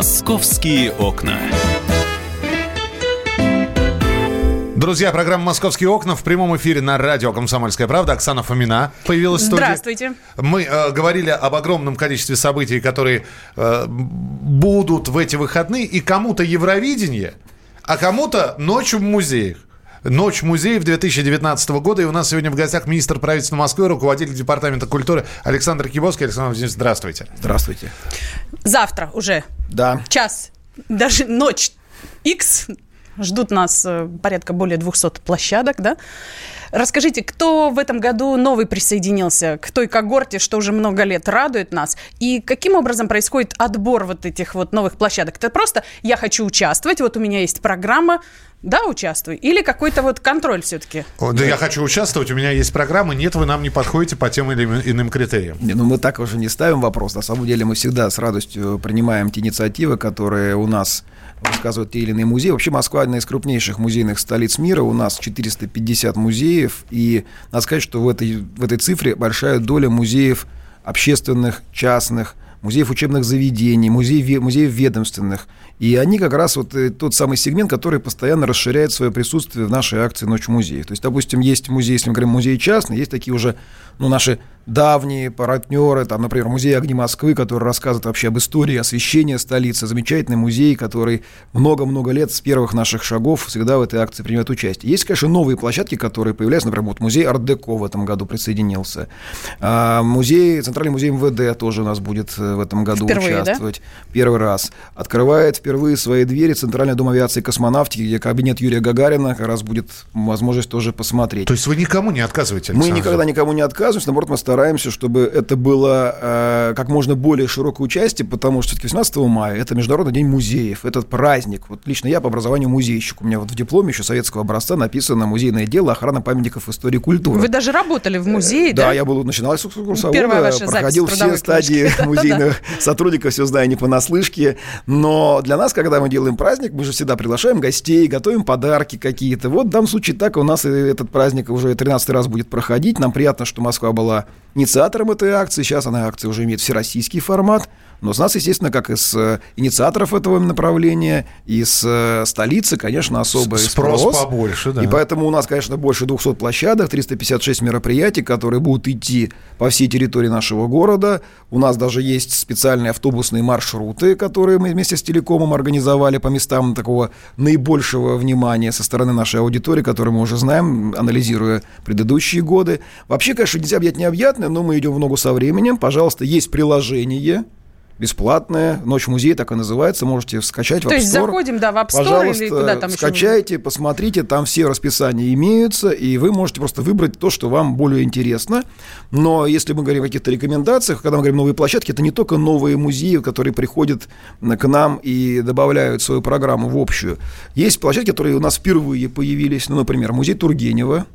Московские окна. Друзья, программа «Московские окна» в прямом эфире на радио «Комсомольская правда». Оксана Фомина появилась в студии. Здравствуйте. Мы э, говорили об огромном количестве событий, которые э, будут в эти выходные. И кому-то Евровидение, а кому-то ночь в музеях. Ночь музеев 2019 года. И у нас сегодня в гостях министр правительства Москвы, руководитель департамента культуры Александр Кибовский. Александр Владимирович, здравствуйте. Здравствуйте. Завтра уже. Да. Час. Даже ночь X. Ждут нас э, порядка более 200 площадок, да? Расскажите, кто в этом году новый присоединился к той когорте, что уже много лет радует нас? И каким образом происходит отбор вот этих вот новых площадок? Это просто я хочу участвовать, вот у меня есть программа, да, участвуй. Или какой-то вот контроль все-таки? О, да я хочу участвовать, у меня есть программа, нет, вы нам не подходите по тем или иным критериям. Не, ну мы так уже не ставим вопрос. На самом деле мы всегда с радостью принимаем те инициативы, которые у нас рассказывают те или иные музеи. Вообще Москва одна из крупнейших музейных столиц мира. У нас 450 музеев. И надо сказать, что в этой, в этой цифре большая доля музеев общественных, частных, музеев учебных заведений, музеев, музеев ведомственных. И они как раз вот э, тот самый сегмент, который постоянно расширяет свое присутствие в нашей акции «Ночь музея». То есть, допустим, есть музей, если мы говорим музей частный, есть такие уже ну, наши давние партнеры, там, например, музей огни Москвы, который рассказывает вообще об истории освещения столицы, замечательный музей, который много-много лет с первых наших шагов всегда в этой акции принимает участие. Есть, конечно, новые площадки, которые появляются, например, вот музей Ардеко в этом году присоединился, а, музей, Центральный музей МВД тоже у нас будет э, в этом году Впервые, участвовать. Да? Первый раз. Открывает впервые свои двери Центральный дом авиации и космонавтики, где кабинет Юрия Гагарина как раз будет возможность тоже посмотреть. То есть вы никому не отказываете, Александр? Мы никогда никому не отказываемся, наоборот, мы стараемся, чтобы это было э, как можно более широкое участие, потому что все-таки 18 мая это Международный день музеев, этот праздник. Вот лично я по образованию музейщик. У меня вот в дипломе еще советского образца написано «Музейное дело. Охрана памятников истории и культуры». Вы даже работали в музее, да? Да, я был, начинал с курсовода, проходил все стадии музейных сотрудников, все знаю не понаслышке. Но для нас, когда мы делаем праздник, мы же всегда приглашаем гостей, готовим подарки какие-то. Вот в данном случае так у нас этот праздник уже 13 раз будет проходить. Нам приятно, что Москва была инициатором этой акции. Сейчас она акция уже имеет всероссийский формат. Но с нас, естественно, как из э, инициаторов этого направления, из э, столицы, конечно, особый спрос. Спрос побольше, да. И поэтому у нас, конечно, больше 200 площадок, 356 мероприятий, которые будут идти по всей территории нашего города. У нас даже есть специальные автобусные маршруты, которые мы вместе с телекомом организовали по местам такого наибольшего внимания со стороны нашей аудитории, которую мы уже знаем, анализируя предыдущие годы. Вообще, конечно, нельзя объять необъятное, но мы идем в ногу со временем. Пожалуйста, есть приложение бесплатная. Ночь музея так и называется. Можете скачать в То App есть Store. заходим, да, в App Store Пожалуйста, или куда там скачайте, еще? посмотрите, там все расписания имеются, и вы можете просто выбрать то, что вам более интересно. Но если мы говорим о каких-то рекомендациях, когда мы говорим новые площадки, это не только новые музеи, которые приходят к нам и добавляют свою программу в общую. Есть площадки, которые у нас впервые появились, ну, например, музей Тургенева,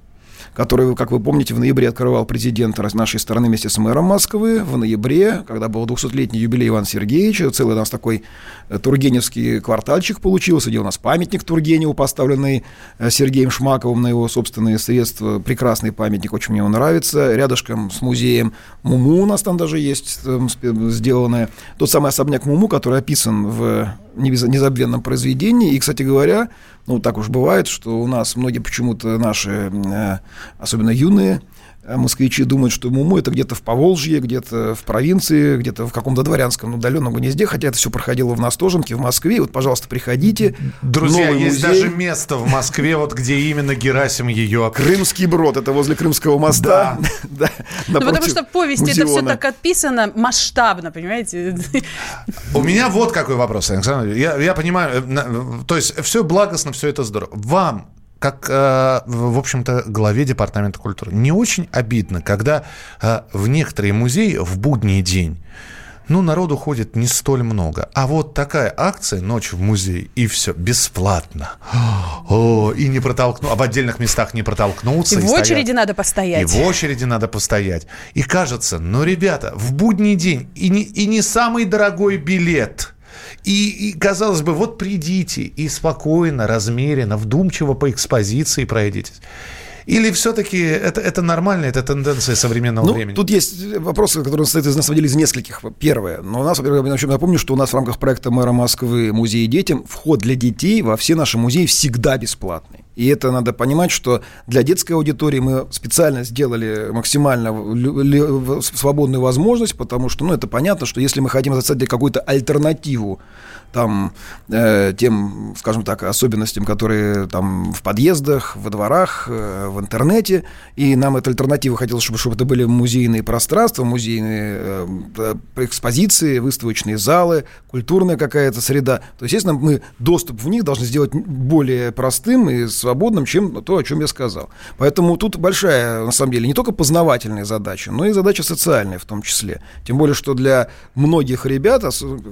который, как вы помните, в ноябре открывал президент нашей страны вместе с мэром Москвы. В ноябре, когда был 200-летний юбилей Ивана Сергеевича, целый у нас такой э, тургеневский квартальчик получился, где у нас памятник Тургеневу, поставленный э, Сергеем Шмаковым на его собственные средства. Прекрасный памятник, очень мне он нравится. Рядышком с музеем Муму у нас там даже есть там, сделанное. Тот самый особняк Муму, который описан в незабвенном произведении. И, кстати говоря, ну, так уж бывает, что у нас многие почему-то наши, э, особенно юные, москвичи думают, что Муму это где-то в Поволжье, где-то в провинции, где-то в каком-то дворянском удаленном гнезде, хотя это все проходило в Настоженке, в Москве. Вот, пожалуйста, приходите. Друзья, Новый есть музей. даже место в Москве, вот где именно Герасим ее... Крымский брод, это возле Крымского моста. Да. да ну, потому что в повести это все так описано масштабно, понимаете? У меня вот какой вопрос, Александр. Я, я понимаю, э, то есть все благостно, все это здорово. Вам как, э, в общем-то, главе Департамента культуры. Не очень обидно, когда э, в некоторые музеи в будний день ну, народу ходит не столь много. А вот такая акция «Ночь в музее» и все, бесплатно. О, и не протолкну, а в отдельных местах не протолкнуться. И, и в очереди надо постоять. И в очереди надо постоять. И кажется, ну, ребята, в будний день и не, и не самый дорогой билет – и, и, казалось бы, вот придите и спокойно, размеренно, вдумчиво по экспозиции пройдитесь. Или все-таки это, это нормально, это тенденция современного ну, времени? Тут есть вопросы, которые состоят из, на самом деле, из нескольких. Первое. Но у нас, во-первых, я напомню, что у нас в рамках проекта мэра Москвы «Музей детям» вход для детей во все наши музеи всегда бесплатный. И это надо понимать, что для детской аудитории мы специально сделали максимально свободную возможность, потому что, ну, это понятно, что если мы хотим создать какую-то альтернативу там, э, тем, скажем так, особенностям, которые там в подъездах, во дворах, э, в интернете, и нам эта альтернатива хотелось, чтобы, чтобы это были музейные пространства, музейные э, экспозиции, выставочные залы, культурная какая-то среда. То есть, естественно, мы доступ в них должны сделать более простым и свободным, чем то, о чем я сказал. Поэтому тут большая, на самом деле, не только познавательная задача, но и задача социальная в том числе. Тем более, что для многих ребят,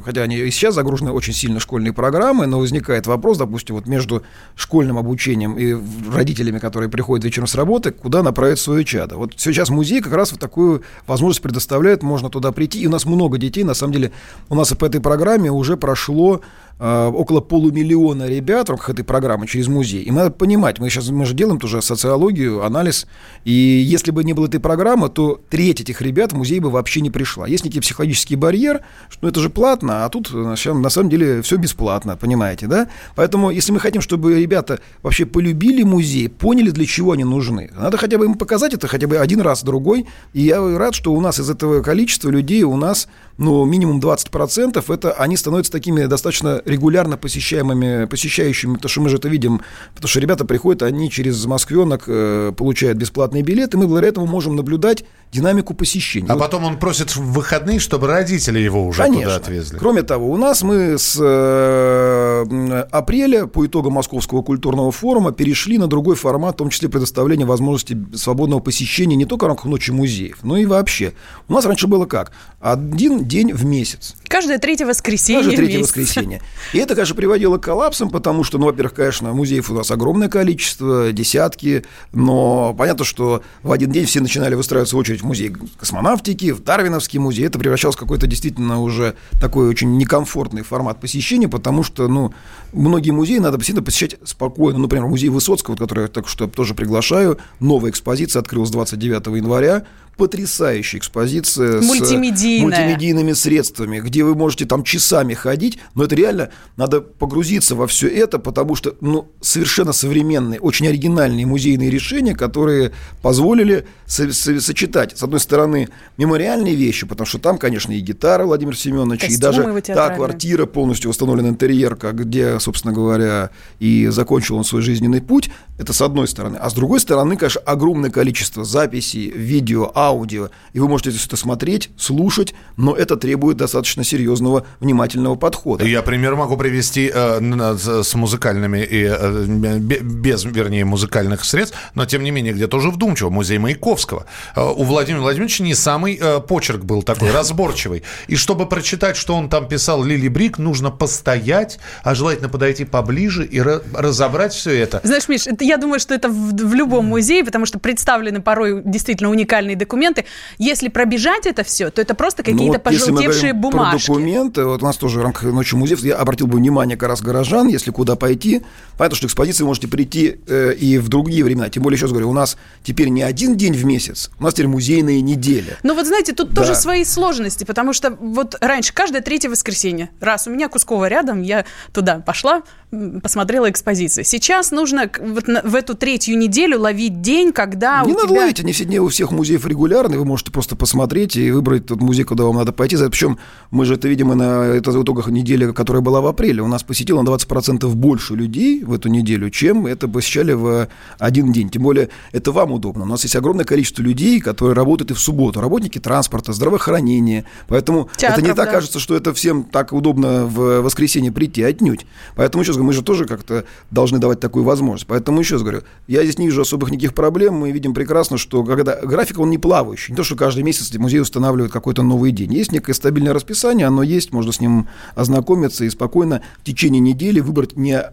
хотя они и сейчас загружены очень сильно школьные программы, но возникает вопрос, допустим, вот между школьным обучением и родителями, которые приходят вечером с работы, куда направить свое чадо. Вот сейчас музей как раз вот такую возможность предоставляет, можно туда прийти, и у нас много детей, на самом деле, у нас по этой программе уже прошло Э, около полумиллиона ребят в рамках этой программы через музей. И надо понимать, мы сейчас мы же делаем тоже социологию, анализ, и если бы не было этой программы, то треть этих ребят в музей бы вообще не пришла. Есть некий психологический барьер, что ну, это же платно, а тут э, на самом деле все бесплатно, понимаете, да? Поэтому, если мы хотим, чтобы ребята вообще полюбили музей, поняли, для чего они нужны, надо хотя бы им показать это хотя бы один раз, другой. И я рад, что у нас из этого количества людей у нас, ну, минимум 20% это они становятся такими достаточно регулярно посещаемыми, посещающими, потому что мы же это видим, потому что ребята приходят, они через Москвенок э, получают бесплатные билеты, и мы благодаря этому можем наблюдать динамику посещения. А вот. потом он просит в выходные, чтобы родители его уже Конечно. туда отвезли. Кроме того, у нас мы с э, апреля по итогам Московского культурного форума перешли на другой формат, в том числе предоставления возможности свободного посещения не только в рамках ночи музеев, но и вообще. У нас раньше было как? Один день в месяц. Каждое третье воскресенье Каждое третье воскресенье. И это, конечно, приводило к коллапсам, потому что, ну, во-первых, конечно, музеев у нас огромное количество, десятки, но понятно, что в один день все начинали выстраиваться в очередь в музей космонавтики, в Дарвиновский музей. Это превращалось в какой-то действительно уже такой очень некомфортный формат посещения, потому что, ну, многие музеи надо действительно посещать спокойно. Например, музей Высоцкого, который я так что тоже приглашаю, новая экспозиция открылась 29 января, потрясающая экспозиция с мультимедийными средствами, где вы можете там часами ходить, но это реально надо погрузиться во все это, потому что ну, совершенно современные, очень оригинальные музейные решения, которые позволили со- со- сочетать, с одной стороны, мемориальные вещи, потому что там, конечно, и гитара Владимира Семеновича, и даже та квартира, полностью восстановлен интерьер, как, где, собственно говоря, и закончил он свой жизненный путь, это с одной стороны. А с другой стороны, конечно, огромное количество записей, видео, аудио, и вы можете это смотреть, слушать, но это требует достаточно серьезного, внимательного подхода. Я пример могу привести э, с музыкальными и э, без, вернее, музыкальных средств, но тем не менее где-то уже вдумчиво. Музей Маяковского. Э, у Владимира Владимировича не самый э, почерк был такой разборчивый. И чтобы прочитать, что он там писал Лили Брик, нужно постоять, а желательно подойти поближе и разобрать все это. Знаешь, Миш, это, я думаю, что это в, в любом музее, потому что представлены порой действительно уникальные документы. Если пробежать это все, то это просто какие-то ну, вот пожелтевшие бумажки. Документы, вот у нас тоже в рамках ночи музеев, я обратил бы внимание как раз горожан, если куда пойти. Понятно, что экспозиции можете прийти э, и в другие времена. Тем более, еще раз говорю, у нас теперь не один день в месяц, у нас теперь музейные недели. Ну вот знаете, тут да. тоже свои сложности, потому что вот раньше каждое третье воскресенье, раз у меня Кусково рядом, я туда пошла, посмотрела экспозиции. Сейчас нужно вот в эту третью неделю ловить день, когда не у надо тебя... ловить, они все дни у всех музеев регулярные, вы можете просто посмотреть и выбрать тот музей, куда вам надо пойти. Причем мы же это видим и на это в итогах недели, которая была в апреле. У нас посетило на 20% больше людей в эту неделю, чем это посещали в один день. Тем более, это вам удобно. У нас есть огромное количество людей, которые работают и в субботу. Работники транспорта, здравоохранения. Поэтому Театров, это не так да. кажется, что это всем так удобно в воскресенье прийти, отнюдь. Поэтому сейчас мы же тоже как-то должны давать такую возможность. Поэтому еще раз говорю, я здесь не вижу особых никаких проблем. Мы видим прекрасно, что когда график, он не плавающий. Не то, что каждый месяц музей устанавливает какой-то новый день. Есть некое стабильное расписание, оно есть, можно с ним ознакомиться и спокойно в течение недели выбрать не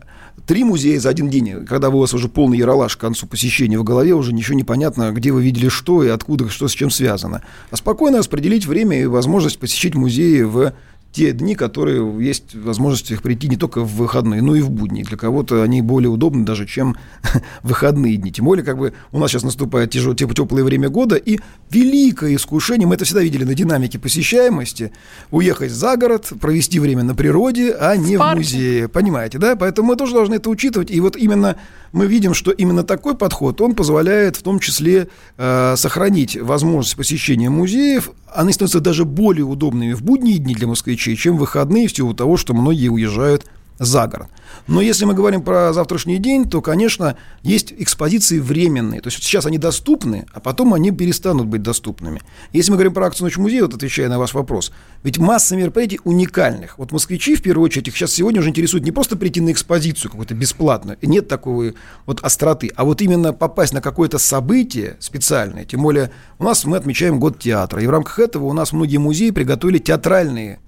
три музея за один день, когда у вас уже полный яролаж к концу посещения в голове, уже ничего не понятно, где вы видели что и откуда, что с чем связано. А спокойно распределить время и возможность посещить музеи в те дни, которые есть возможность их прийти не только в выходные, но и в будни. Для кого-то они более удобны даже, чем выходные дни. Тем более, как бы у нас сейчас наступает тяжелое, теплое время года, и великое искушение, мы это всегда видели на динамике посещаемости, уехать за город, провести время на природе, а не в, в музее. Понимаете, да? Поэтому мы тоже должны это учитывать. И вот именно мы видим, что именно такой подход, он позволяет в том числе э, сохранить возможность посещения музеев. Они становятся даже более удобными в будние дни для москвичей, чем в выходные, в силу того, что многие уезжают за город. Но если мы говорим про завтрашний день, то, конечно, есть экспозиции временные. То есть сейчас они доступны, а потом они перестанут быть доступными. Если мы говорим про акцию «Ночь музея», вот отвечая на ваш вопрос, ведь масса мероприятий уникальных. Вот москвичи, в первую очередь, их сейчас сегодня уже интересует не просто прийти на экспозицию какую-то бесплатную, нет такой вот остроты, а вот именно попасть на какое-то событие специальное. Тем более у нас мы отмечаем год театра, и в рамках этого у нас многие музеи приготовили театральные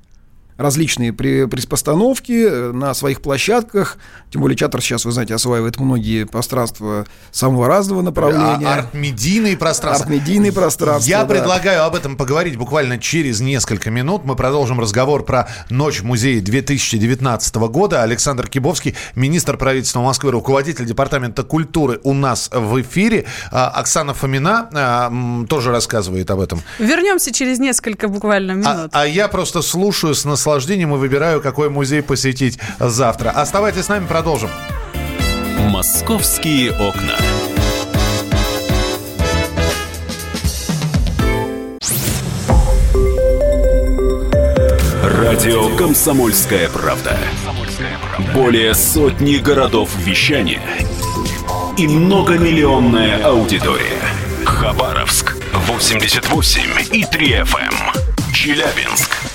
различные приспостановки э, на своих площадках. Тем более театр сейчас, вы знаете, осваивает многие пространства самого разного направления. А, арт-медийные пространства. Арт-медийные пространства, Я да. предлагаю об этом поговорить буквально через несколько минут. Мы продолжим разговор про Ночь музея 2019 года. Александр Кибовский, министр правительства Москвы, руководитель департамента культуры у нас в эфире. А, Оксана Фомина а, тоже рассказывает об этом. Вернемся через несколько буквально минут. А, а я просто слушаю с наслаждением наслаждением и выбираю, какой музей посетить завтра. Оставайтесь с нами, продолжим. Московские окна. Радио «Комсомольская правда». Более сотни городов вещания и многомиллионная аудитория. Хабаровск 88 и 3 FM. Челябинск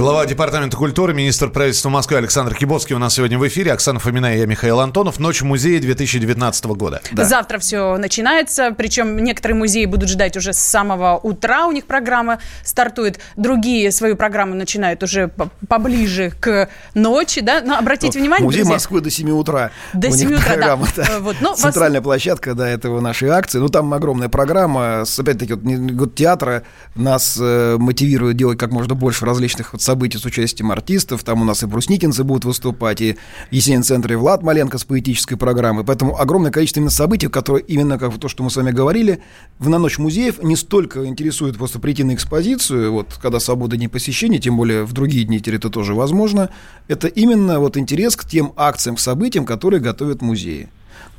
Глава Департамента культуры, министр правительства Москвы Александр Кибоцкий у нас сегодня в эфире. Оксана Фомина и я, Михаил Антонов. Ночь музея 2019 года. Да. Завтра все начинается. Причем некоторые музеи будут ждать уже с самого утра. У них программа стартует. Другие свою программу начинают уже поближе к ночи. Да? Но обратите ну, внимание, Музей друзья, Москвы до 7 утра. До 7 утра, программа, да. да. Вот, ну, Центральная вас... площадка до этого нашей акции. Ну, там огромная программа. Опять-таки, вот, год театра нас э, мотивирует делать как можно больше различных вот, событий с участием артистов. Там у нас и брусникинцы будут выступать, и Есенин центр, и Влад Маленко с поэтической программой. Поэтому огромное количество именно событий, которые именно как то, что мы с вами говорили, в на ночь музеев не столько интересует просто прийти на экспозицию, вот когда свобода не посещения, тем более в другие дни это тоже возможно. Это именно вот интерес к тем акциям, к событиям, которые готовят музеи.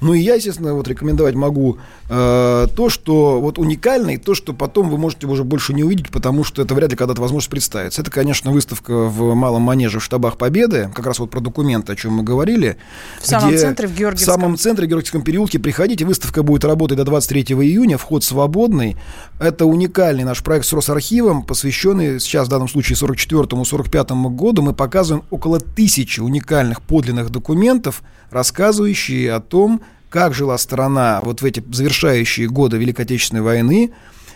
Ну и я, естественно, вот рекомендовать могу э, то, что вот уникально, и то, что потом вы можете уже больше не увидеть, потому что это вряд ли когда-то возможность представится. Это, конечно, выставка в Малом Манеже в штабах Победы, как раз вот про документы, о чем мы говорили. В самом центре, в Георгиевском. В самом центре, в Георгиевском переулке. Приходите, выставка будет работать до 23 июня, вход свободный. Это уникальный наш проект с Росархивом, посвященный сейчас в данном случае 44-45 году. Мы показываем около тысячи уникальных подлинных документов, рассказывающие о том, как жила страна вот в эти завершающие годы Великой Отечественной войны.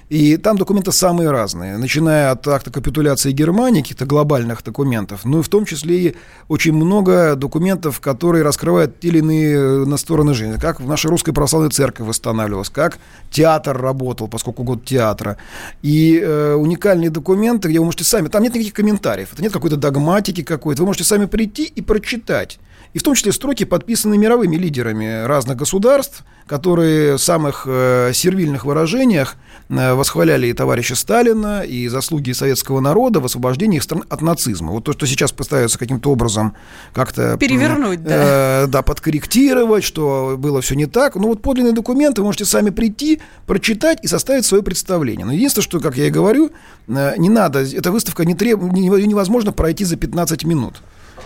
И там документы самые разные, начиная от акта капитуляции Германии, каких-то глобальных документов, ну и в том числе и очень много документов, которые раскрывают те или иные э, на стороны жизни, как в нашей русской православной церкви восстанавливалась, как театр работал, поскольку год театра. И э, уникальные документы, где вы можете сами, там нет никаких комментариев, это нет какой-то догматики какой-то, вы можете сами прийти и прочитать и в том числе строки подписаны мировыми лидерами разных государств, которые в самых э, сервильных выражениях э, восхваляли и товарища Сталина, и заслуги советского народа в освобождении их стран от нацизма. Вот то, что сейчас пытаются каким-то образом как-то... Перевернуть, да. Э, да, подкорректировать, что было все не так. Ну вот подлинные документы вы можете сами прийти, прочитать и составить свое представление. Но единственное, что, как я и говорю, э, не надо, эта выставка не треб... невозможно пройти за 15 минут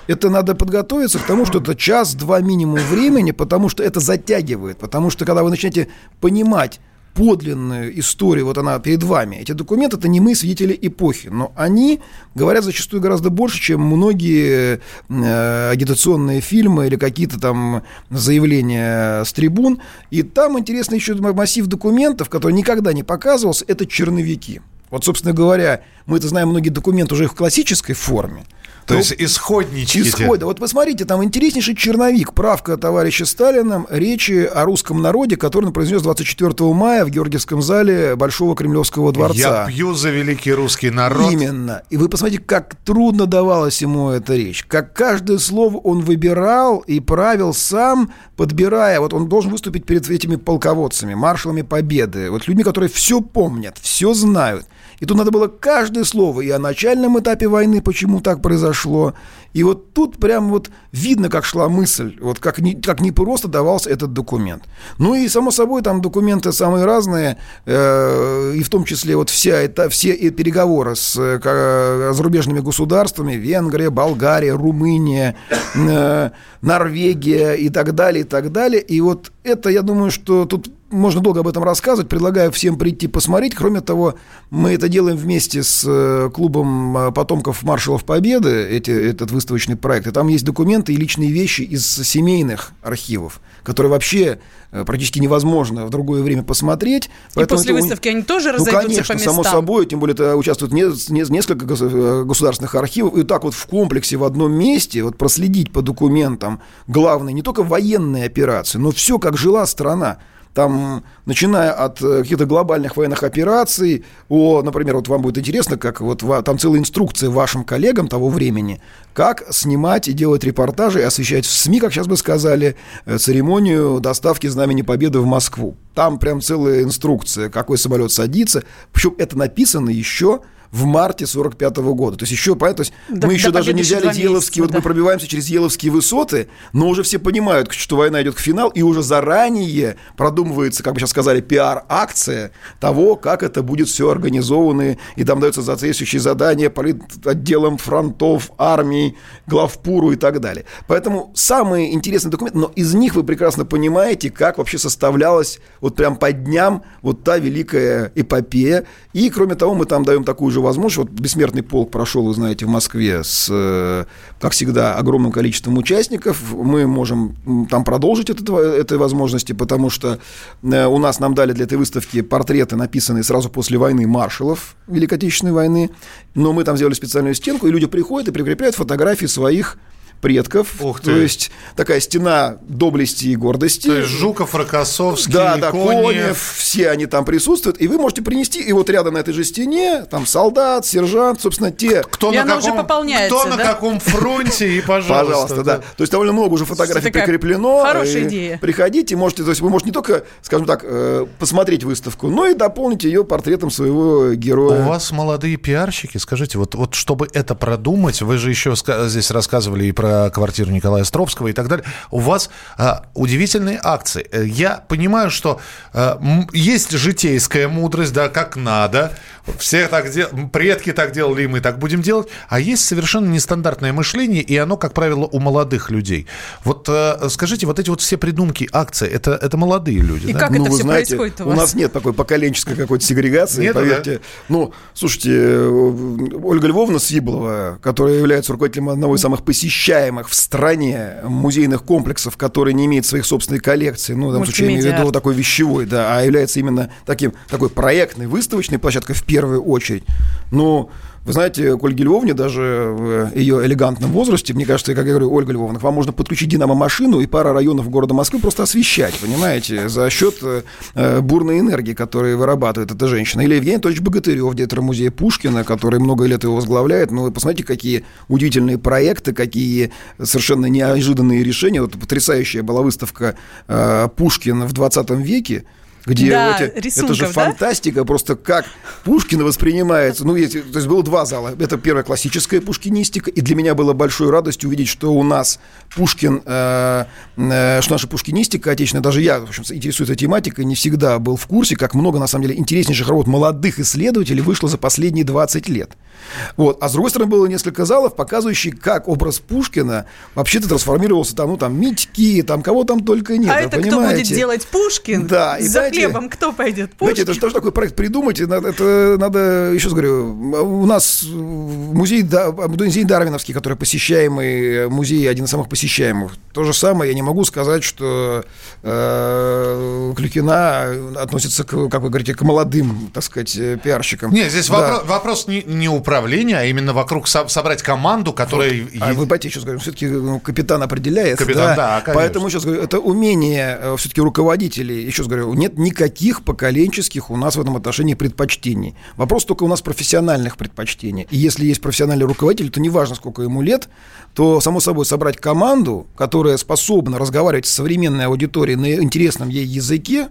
это надо подготовиться к тому, что это час-два минимум времени, потому что это затягивает. Потому что когда вы начнете понимать, подлинную историю, вот она перед вами. Эти документы это не мы, свидетели эпохи, но они говорят зачастую гораздо больше, чем многие э, агитационные фильмы или какие-то там заявления с трибун. И там интересный еще массив документов, который никогда не показывался, это черновики. Вот, собственно говоря, мы это знаем многие документы уже в классической форме. То ну, есть исходнички. Исходы. Вот посмотрите, там интереснейший черновик, правка товарища Сталина, речи о русском народе, который он произнес 24 мая в Георгиевском зале Большого Кремлевского дворца. Я пью за великий русский народ. Именно. И вы посмотрите, как трудно давалась ему эта речь. Как каждое слово он выбирал и правил сам, подбирая. Вот он должен выступить перед этими полководцами, маршалами Победы. Вот людьми, которые все помнят, все знают. И тут надо было каждое слово и о начальном этапе войны, почему так произошло. И вот тут прям вот видно, как шла мысль, вот как не, как не просто давался этот документ. Ну и, само собой, там документы самые разные, э, и в том числе вот вся это, все переговоры с э, зарубежными государствами, Венгрия, Болгария, Румыния, э, Норвегия и так далее, и так далее. И вот это, я думаю, что тут можно долго об этом рассказывать. Предлагаю всем прийти посмотреть. Кроме того, мы это делаем вместе с э, клубом э, потомков маршалов Победы, эти, этот выставочный проект. И там есть документы и личные вещи из семейных архивов, которые вообще э, практически невозможно в другое время посмотреть. И после выставки они тоже разойдутся ну, конечно, по местам? само собой, тем более это участвуют не, не, несколько государственных архивов, и так вот в комплексе в одном месте вот проследить по документам главные не только военные операции, но все, как жила страна там, начиная от э, каких-то глобальных военных операций, о, например, вот вам будет интересно, как вот там целая инструкция вашим коллегам того времени, как снимать и делать репортажи и освещать в СМИ, как сейчас бы сказали, э, церемонию доставки Знамени Победы в Москву. Там прям целая инструкция, какой самолет садится. Причем это написано еще в марте 45 -го года. То есть еще, понятно, то есть да, мы еще даже не взяли Еловские, вот да. мы пробиваемся через Еловские высоты, но уже все понимают, что война идет к финалу, и уже заранее продумывается, как бы сейчас сказали, пиар-акция того, как это будет все организовано, и там даются соответствующие задания отделам фронтов, армий, главпуру и так далее. Поэтому самые интересные документы, но из них вы прекрасно понимаете, как вообще составлялась вот прям по дням вот та великая эпопея. И, кроме того, мы там даем такую же же возможность. Вот бессмертный полк прошел, вы знаете, в Москве с, э, как всегда, огромным количеством участников. Мы можем там продолжить это, этой возможности, потому что э, у нас нам дали для этой выставки портреты, написанные сразу после войны маршалов Великой Отечественной войны. Но мы там сделали специальную стенку, и люди приходят и прикрепляют фотографии своих предков. Ух ты. То есть такая стена доблести и гордости. То есть Жуков, Рокоссовский, да, да, Конев. Конев, все они там присутствуют. И вы можете принести, и вот рядом на этой же стене, там солдат, сержант, собственно, те... Кто, и на, каком, уже пополняется, кто да? на каком фронте, и пожалуйста. Пожалуйста, да. То есть довольно много уже фотографий прикреплено. Хорошая идея. Приходите, можете, то есть вы можете не только, скажем так, э, посмотреть выставку, но и дополнить ее портретом своего героя. У вас молодые пиарщики, скажите, вот, вот чтобы это продумать, вы же еще здесь рассказывали и про про квартиру Николая Островского и так далее. У вас а, удивительные акции. Э, я понимаю, что а, есть житейская мудрость, да, как надо. Все так делали, предки так делали, и мы так будем делать. А есть совершенно нестандартное мышление, и оно, как правило, у молодых людей. Вот а, скажите, вот эти вот все придумки акции, это, это молодые люди, И да? как ну, это все знаете, происходит у вас? У нас нет такой поколенческой какой-то сегрегации, нет, поверьте. Да? Ну, слушайте, Ольга Львовна Сиблова, которая является руководителем одного из самых посещаемых уважаемых в стране музейных комплексов, которые не имеют своих собственной коллекции, ну, в данном случае я имею в виду такой вещевой, да, а является именно таким, такой проектной, выставочной площадкой в первую очередь. Ну, вы знаете, к Ольге Львовне даже в ее элегантном возрасте, мне кажется, как я говорю, Ольга Львовна, вам можно подключить динамо-машину и пара районов города Москвы просто освещать, понимаете, за счет э, бурной энергии, которую вырабатывает эта женщина. Или Евгений Анатольевич Богатырев, директор музея Пушкина, который много лет его возглавляет. Ну, вы посмотрите, какие удивительные проекты, какие совершенно неожиданные решения. Вот потрясающая была выставка э, Пушкина в 20 веке, где да, эти, рисунков, это же да? фантастика, просто как Пушкин воспринимается. Ну, есть, то есть было два зала. Это первая классическая пушкинистика, и для меня было большой радостью увидеть, что у нас Пушкин, э, э, что наша пушкинистика отечественная, даже я, в общем, интересуюсь этой тематикой, не всегда был в курсе, как много, на самом деле, интереснейших работ молодых исследователей вышло за последние 20 лет. Вот. А с другой стороны, было несколько залов, показывающих, как образ Пушкина вообще-то трансформировался там, ну, там, Митьки, там, кого там только нет. А это понимаете? кто будет делать Пушкин? Да, и хлебом кто пойдет? Знаете, это же тоже такой проект придумать. Надо, это надо, еще раз говорю, у нас музей, музей Дарвиновский, который посещаемый музей, один из самых посещаемых. То же самое, я не могу сказать, что э, Клюкина относится, к, как вы говорите, к молодым, так сказать, пиарщикам. Нет, здесь да. вопрос, вопрос не, не управления, а именно вокруг со, собрать команду, которая... Вот. А вы, Батя, сейчас говорю, все-таки ну, капитан определяет. Капитан, да, да конечно. Поэтому сейчас говорю, это умение э, все-таки руководителей, еще раз говорю, нет никаких поколенческих у нас в этом отношении предпочтений. Вопрос только у нас профессиональных предпочтений. И если есть профессиональный руководитель, то неважно, сколько ему лет, то, само собой, собрать команду, которая способна разговаривать с современной аудиторией на интересном ей языке,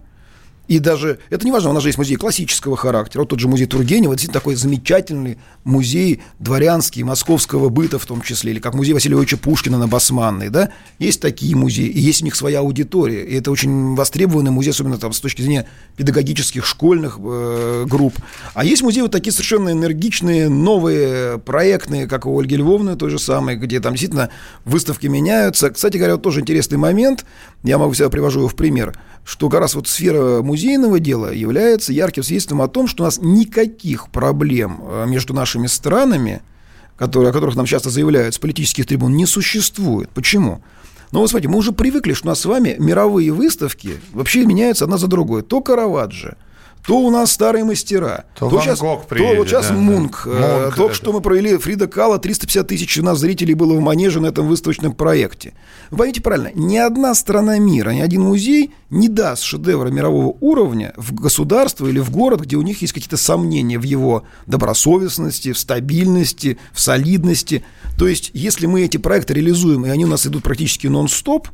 и даже, это не важно, у нас же есть музей классического характера. Вот тот же музей Тургенева, действительно такой замечательный музей дворянский, московского быта в том числе, или как музей Василия Ильича Пушкина на Басманной, да. Есть такие музеи, и есть у них своя аудитория. И это очень востребованный музей, особенно там с точки зрения педагогических школьных э, групп. А есть музеи вот такие совершенно энергичные, новые, проектные, как у Ольги Львовны, той же самой, где там действительно выставки меняются. Кстати говоря, вот тоже интересный момент, я могу себя привожу его в пример, что как раз вот сфера музея музейного дела является ярким свидетельством о том, что у нас никаких проблем э, между нашими странами, которые, о которых нам часто заявляют с политических трибун, не существует. Почему? Ну, вот смотрите, мы уже привыкли, что у нас с вами мировые выставки вообще меняются одна за другой. То Караваджо, то у нас старые мастера, то, то, сейчас, приедет, то вот сейчас да, Мунк. Да. Э, Мунк Только что мы провели Фрида Кала, 350 тысяч у нас зрителей было в Манеже на этом выставочном проекте. Вы поймите правильно, ни одна страна мира, ни один музей не даст шедевра мирового уровня в государство или в город, где у них есть какие-то сомнения в его добросовестности, в стабильности, в солидности. То есть, если мы эти проекты реализуем, и они у нас идут практически нон-стоп,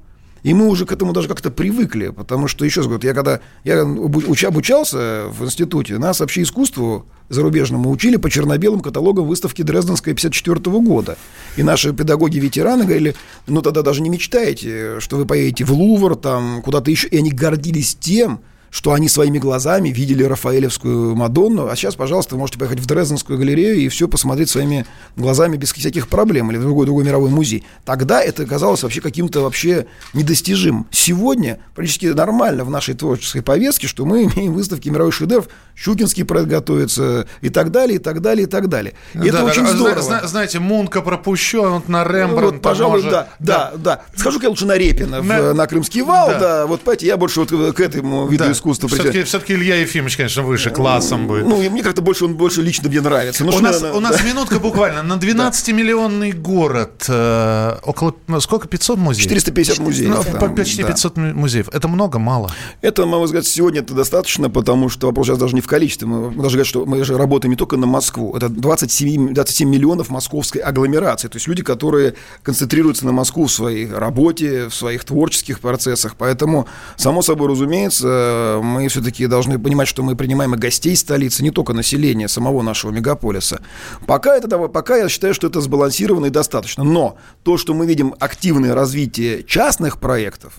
и мы уже к этому даже как-то привыкли, потому что, еще раз говорю, я когда я обучался в институте, нас вообще искусству зарубежному учили по черно-белым каталогам выставки Дрезденской 54 года. И наши педагоги-ветераны говорили, ну тогда даже не мечтаете, что вы поедете в Лувр, там куда-то еще. И они гордились тем, что они своими глазами видели Рафаэлевскую Мадонну, а сейчас, пожалуйста, вы можете поехать в Дрезденскую галерею и все посмотреть своими глазами без всяких проблем, или в другой, другой мировой музей. Тогда это казалось вообще каким-то вообще недостижимым. Сегодня практически нормально в нашей творческой повестке, что мы имеем выставки мировых шедевров, Щукинский проект готовится и так далее, и так далее, и так далее. И да, это да, очень здорово. Зна- знаете, Мунка пропущу, а вот на Рембрандта ну, вот, пожалуй, может... да, да, да, да. Схожу-ка я лучше на Репина, на, в, на Крымский вал, да. да. Вот, понимаете, я больше вот к этому виду да. искусства искусства. Все-таки, все-таки Илья Ефимович, конечно, выше классом будет. Ну, мне как-то больше, он больше лично мне нравится. Ну, у, нас, у нас минутка буквально. На 12-миллионный город э, около, ну, сколько, 500 музеев? 450 музеев. Ну, там, почти да. 500 музеев. Это много, мало? Это, на мой взгляд, сегодня это достаточно, потому что вопрос сейчас даже не в количестве. Мы даже говорим, что мы же работаем не только на Москву. Это 27, 27 миллионов московской агломерации. То есть люди, которые концентрируются на Москву в своей работе, в своих творческих процесах. Поэтому, само собой разумеется, мы все-таки должны понимать, что мы принимаем и гостей столицы, не только население самого нашего мегаполиса. Пока, это, пока я считаю, что это сбалансировано и достаточно. Но то, что мы видим активное развитие частных проектов,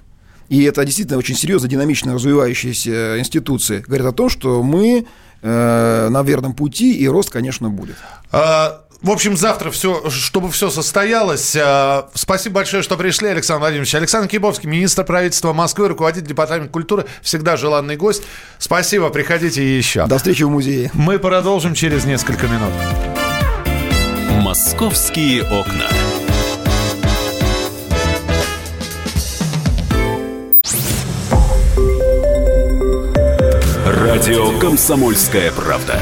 и это действительно очень серьезно, динамично развивающиеся институции, говорят о том, что мы э, на верном пути, и рост, конечно, будет. А, в общем, завтра все, чтобы все состоялось. А, спасибо большое, что пришли, Александр Владимирович. Александр Кибовский, министр правительства Москвы, руководитель департамента культуры, всегда желанный гость. Спасибо, приходите еще. До встречи в музее. Мы продолжим через несколько минут. Московские окна. Радио «Комсомольская правда».